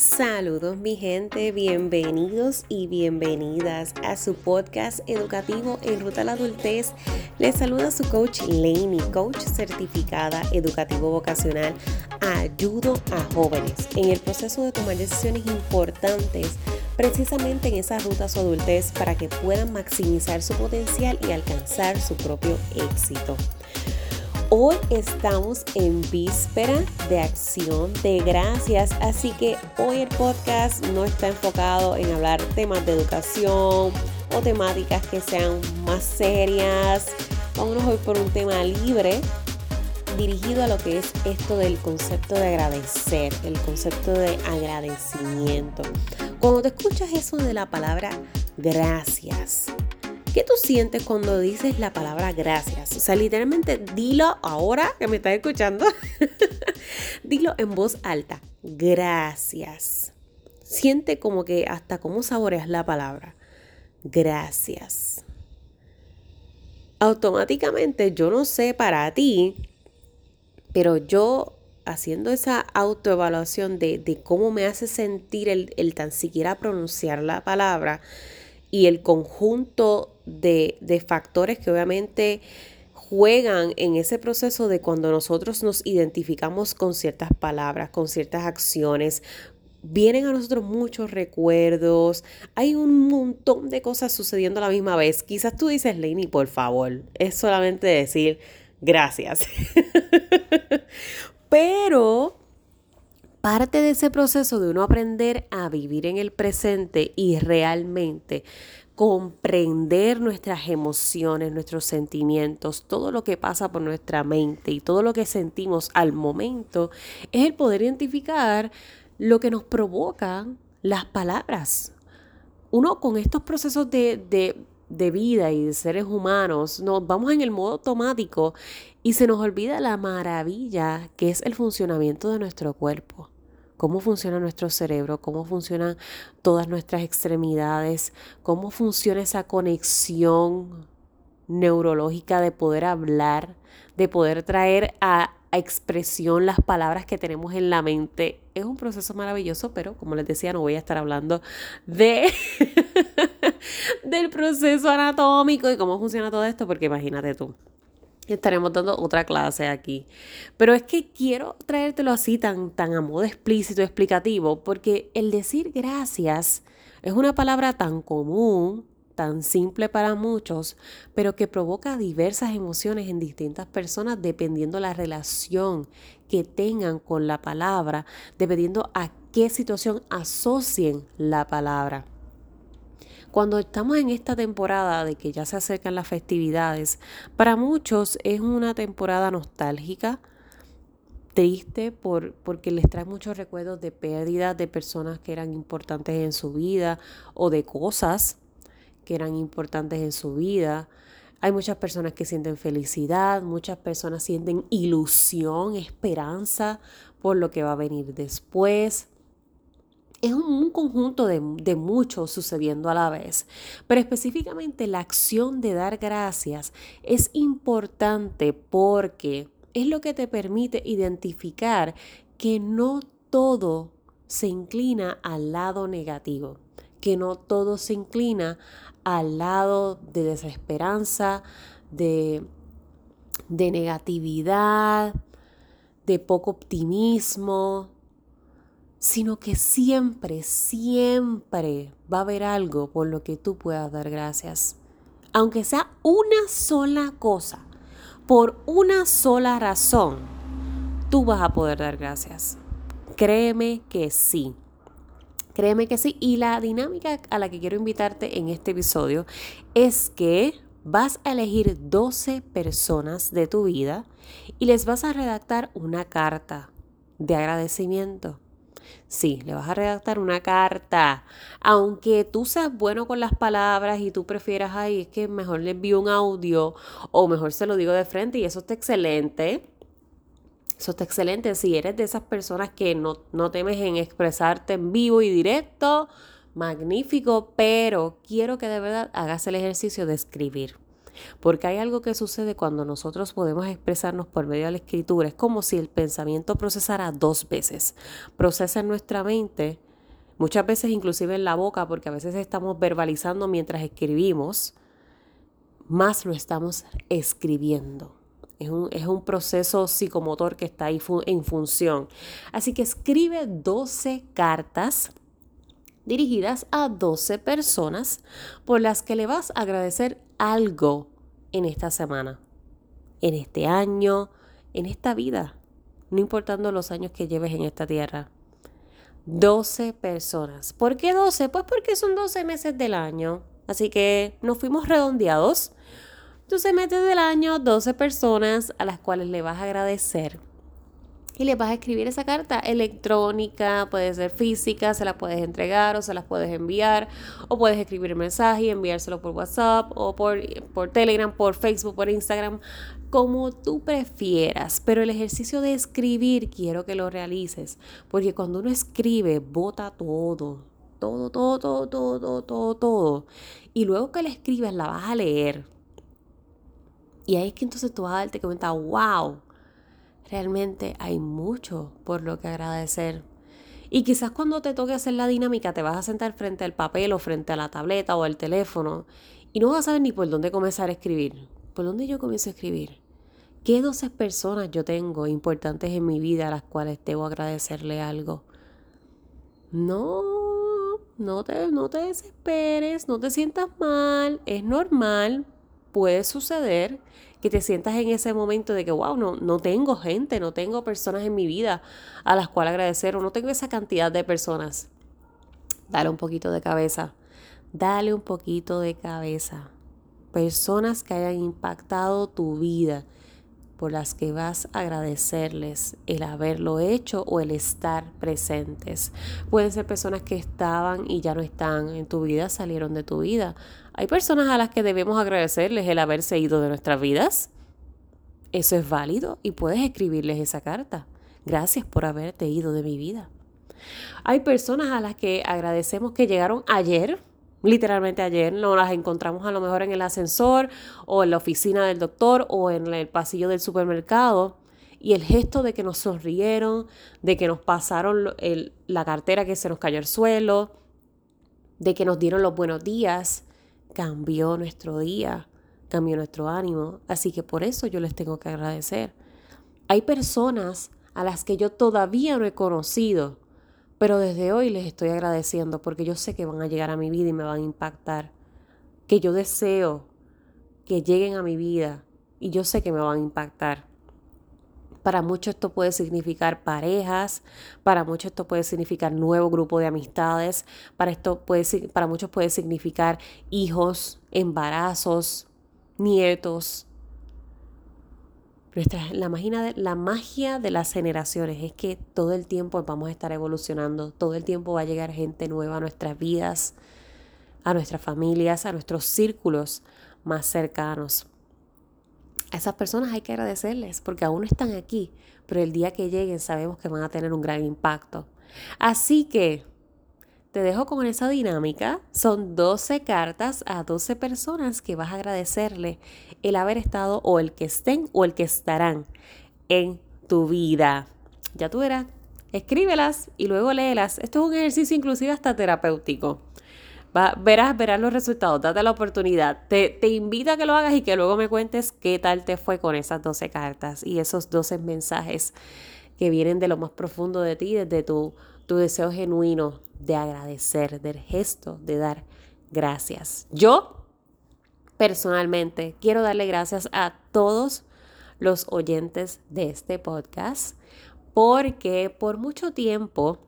Saludos mi gente, bienvenidos y bienvenidas a su podcast educativo en Ruta a la Adultez. Les saluda su coach Laney, coach certificada educativo vocacional. Ayudo a jóvenes en el proceso de tomar decisiones importantes precisamente en esa ruta a su adultez para que puedan maximizar su potencial y alcanzar su propio éxito. Hoy estamos en víspera de acción de gracias, así que hoy el podcast no está enfocado en hablar temas de educación o temáticas que sean más serias. Vámonos hoy por un tema libre dirigido a lo que es esto del concepto de agradecer, el concepto de agradecimiento. Cuando te escuchas eso de la palabra gracias, ¿Qué tú sientes cuando dices la palabra gracias? O sea, literalmente dilo ahora que me estás escuchando. dilo en voz alta. Gracias. Siente como que hasta cómo saboreas la palabra. Gracias. Automáticamente, yo no sé para ti, pero yo haciendo esa autoevaluación de, de cómo me hace sentir el, el tan siquiera pronunciar la palabra y el conjunto de, factores que obviamente juegan en ese proceso de cuando nosotros nos identificamos con ciertas palabras, con ciertas acciones, vienen a nosotros muchos recuerdos, hay un montón de cosas sucediendo a la misma vez. Quizás tú dices, Lainey, por favor, es solamente decir gracias. Pero parte de ese proceso de uno aprender a vivir en el presente y realmente comprender nuestras emociones, nuestros sentimientos, todo lo que pasa por nuestra mente y todo lo que sentimos al momento, es el poder identificar lo que nos provocan las palabras. Uno con estos procesos de, de vida y de seres humanos, nos vamos en el modo automático y se nos olvida la maravilla que es el funcionamiento de nuestro cuerpo cómo funciona nuestro cerebro, cómo funcionan todas nuestras extremidades, cómo funciona esa conexión neurológica de poder hablar, de poder traer a, expresión las palabras que tenemos en la mente. Es un proceso maravilloso, pero como les decía, no voy a estar hablando de del proceso anatómico y cómo funciona todo esto, porque imagínate tú estaremos dando otra clase aquí. Pero es que quiero traértelo así tan, tan a modo explícito, explicativo, porque el decir gracias es una palabra tan común, tan simple para muchos, pero que provoca diversas emociones en distintas personas dependiendo la relación que tengan con la palabra, dependiendo a qué situación asocien la palabra. Cuando estamos en esta temporada de que ya se acercan las festividades, para muchos es una temporada nostálgica, triste por, porque les trae muchos recuerdos de pérdidas de personas que eran importantes en su vida o de cosas que eran importantes en su vida. Hay muchas personas que sienten felicidad, muchas personas sienten ilusión, esperanza por lo que va a venir después es un, conjunto de, de muchos sucediendo a la vez. Pero específicamente la acción de dar gracias es importante porque es lo que te permite identificar que no todo se inclina al lado negativo, que no todo se inclina al lado de desesperanza, de, de negatividad, de poco optimismo, sino que siempre, siempre va a haber algo por lo que tú puedas dar gracias. Aunque sea una sola cosa, por una sola razón, tú vas a poder dar gracias. Créeme que sí. Créeme que sí. Y la dinámica a la que quiero invitarte en este episodio es que vas a elegir 12 personas de tu vida y les vas a redactar una carta de agradecimiento. Sí, le vas a redactar una carta. Aunque tú seas bueno con las palabras y tú prefieras, ay, es que mejor le envío un audio o mejor se lo digo de frente y eso está excelente. Eso está excelente. Si eres de esas personas que no, no temes en expresarte en vivo y directo, magnífico, pero quiero que de verdad hagas el ejercicio de escribir. Porque hay algo que sucede cuando nosotros podemos expresarnos por medio de la escritura. Es como si el pensamiento procesara dos veces. Procesa en nuestra mente Muchas veces inclusive en la boca, porque a veces estamos verbalizando mientras escribimos, más lo estamos escribiendo. Es un, es un, proceso psicomotor que está ahí en función. Así que escribe 12 cartas dirigidas a 12 personas por las que le vas a agradecer algo en esta semana, en este año, en esta vida, no importando los años que lleves en esta tierra. 12 personas. ¿Por qué 12? Pues porque son 12 meses del año. Así que nos fuimos redondeados. 12 meses del año, 12 personas a las cuales le vas a agradecer y le vas a escribir esa carta electrónica, puede ser física, se la puedes entregar o se las puedes enviar, o puedes escribir el mensaje y enviárselo por WhatsApp o por, por Telegram, por Facebook, por Instagram, como tú prefieras. Pero el ejercicio de escribir quiero que lo realices, porque cuando uno escribe, bota todo, todo, todo, todo, todo, todo, todo. Y luego que la escribes, la vas a leer. Y ahí es que entonces tú vas a darte cuenta, wow realmente hay mucho por lo que agradecer. Y quizás cuando te toque hacer la dinámica te vas a sentar frente al papel o frente a la tableta o al teléfono y no vas a saber ni por dónde comenzar a escribir. ¿Por dónde yo comienzo a escribir? ¿Qué 12 personas yo tengo importantes en mi vida a las cuales debo agradecerle algo? No, no te, no te desesperes, no te sientas mal, es normal, puede suceder que te sientas en ese momento de que, wow, no, no tengo gente, no tengo personas en mi vida a las cuales agradecer o no tengo esa cantidad de personas. Dale un poquito de cabeza, dale un poquito de cabeza. Personas que hayan impactado tu vida, por las que vas a agradecerles el haberlo hecho o el estar presentes. Pueden ser personas que estaban y ya no están en tu vida, salieron de tu vida. Hay personas a las que debemos agradecerles el haberse ido de nuestras vidas. Eso es válido y puedes escribirles esa carta. Gracias por haberte ido de mi vida. Hay personas a las que agradecemos que llegaron ayer literalmente ayer, nos las encontramos a lo mejor en el ascensor o en la oficina del doctor o en el pasillo del supermercado. Y el gesto de que nos sonrieron, de que nos pasaron la cartera que se nos cayó al suelo, de que nos dieron los buenos días, cambió nuestro día, cambió nuestro ánimo. Así que por eso yo les tengo que agradecer. Hay personas a las que yo todavía no he conocido, pero desde hoy les estoy agradeciendo porque yo sé que van a llegar a mi vida y me van a impactar. Que yo deseo que lleguen a mi vida y yo sé que me van a impactar. Para muchos esto puede significar parejas, para muchos esto puede significar nuevo grupo de amistades, para, esto puede, para muchos puede significar hijos, embarazos, nietos, la, magia la magia de las generaciones es que todo el tiempo vamos a estar evolucionando, todo el tiempo va a llegar gente nueva a nuestras vidas, a nuestras familias, a nuestros círculos más cercanos. A esas personas hay que agradecerles porque aún no están aquí, pero el día que lleguen sabemos que van a tener un gran impacto. Así que te dejo con esa dinámica. Son 12 cartas a 12 personas que vas a agradecerle el haber estado o el que estén o el que estarán en tu vida. Ya tú verás. Escríbelas y luego léelas. Esto es un ejercicio inclusive hasta terapéutico. Verás, verás los resultados, date la oportunidad. Te, te invito a que lo hagas y que luego me cuentes qué tal te fue con esas 12 cartas y esos 12 mensajes que vienen de lo más profundo de ti, desde tu tu deseo genuino de agradecer, del gesto de dar gracias. Yo, personalmente, quiero darle gracias a todos los oyentes de este podcast porque por mucho tiempo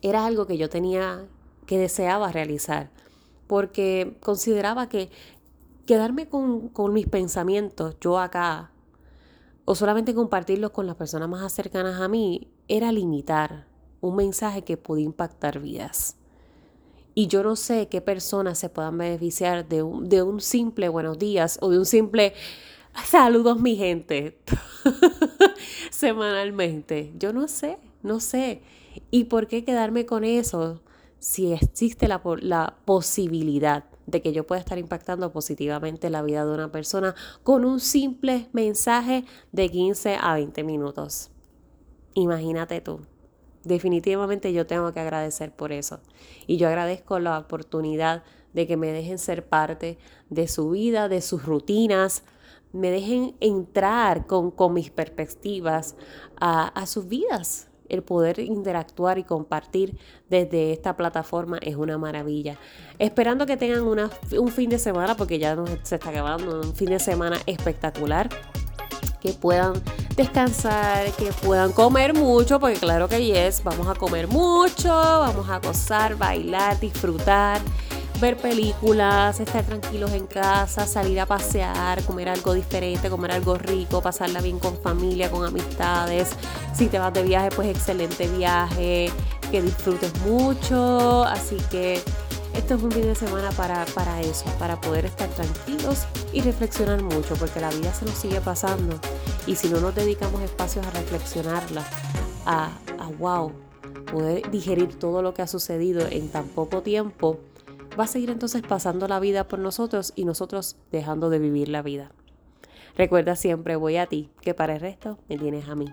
era algo que yo tenía, que deseaba realizar, porque consideraba que quedarme con, con mis pensamientos, yo acá, o solamente compartirlos con las personas más cercanas a mí, era limitar un mensaje que puede impactar vidas. Y yo no sé qué personas se puedan beneficiar de un, de un simple buenos días o de un simple saludos mi gente semanalmente. Yo no sé, no sé. ¿Y por qué quedarme con eso si existe la, la posibilidad de que yo pueda estar impactando positivamente la vida de una persona con un simple mensaje de 15 a 20 minutos? Imagínate tú. Definitivamente yo tengo que agradecer por eso. Y yo agradezco la oportunidad de que me dejen ser parte de su vida, de sus rutinas, me dejen entrar con, mis perspectivas a, a sus vidas. El poder interactuar y compartir desde esta plataforma es una maravilla. Esperando que tengan una, un fin de semana, porque ya se está acabando, un fin de semana espectacular que puedan descansar, que puedan comer mucho, porque claro que yes, vamos a comer mucho, vamos a gozar, bailar, disfrutar, ver películas, estar tranquilos en casa, salir a pasear, comer algo diferente, comer algo rico, pasarla bien con familia, con amistades. Si te vas de viaje, pues excelente viaje, que disfrutes mucho, así que esto es un fin de semana para, para eso, para poder estar tranquilos y reflexionar mucho, porque la vida se nos sigue pasando. Y si no nos dedicamos espacios a reflexionarla, a, a wow, poder digerir todo lo que ha sucedido en tan poco tiempo, va a seguir entonces pasando la vida por nosotros y nosotros dejando de vivir la vida. Recuerda siempre, voy a ti, que para el resto me tienes a mí.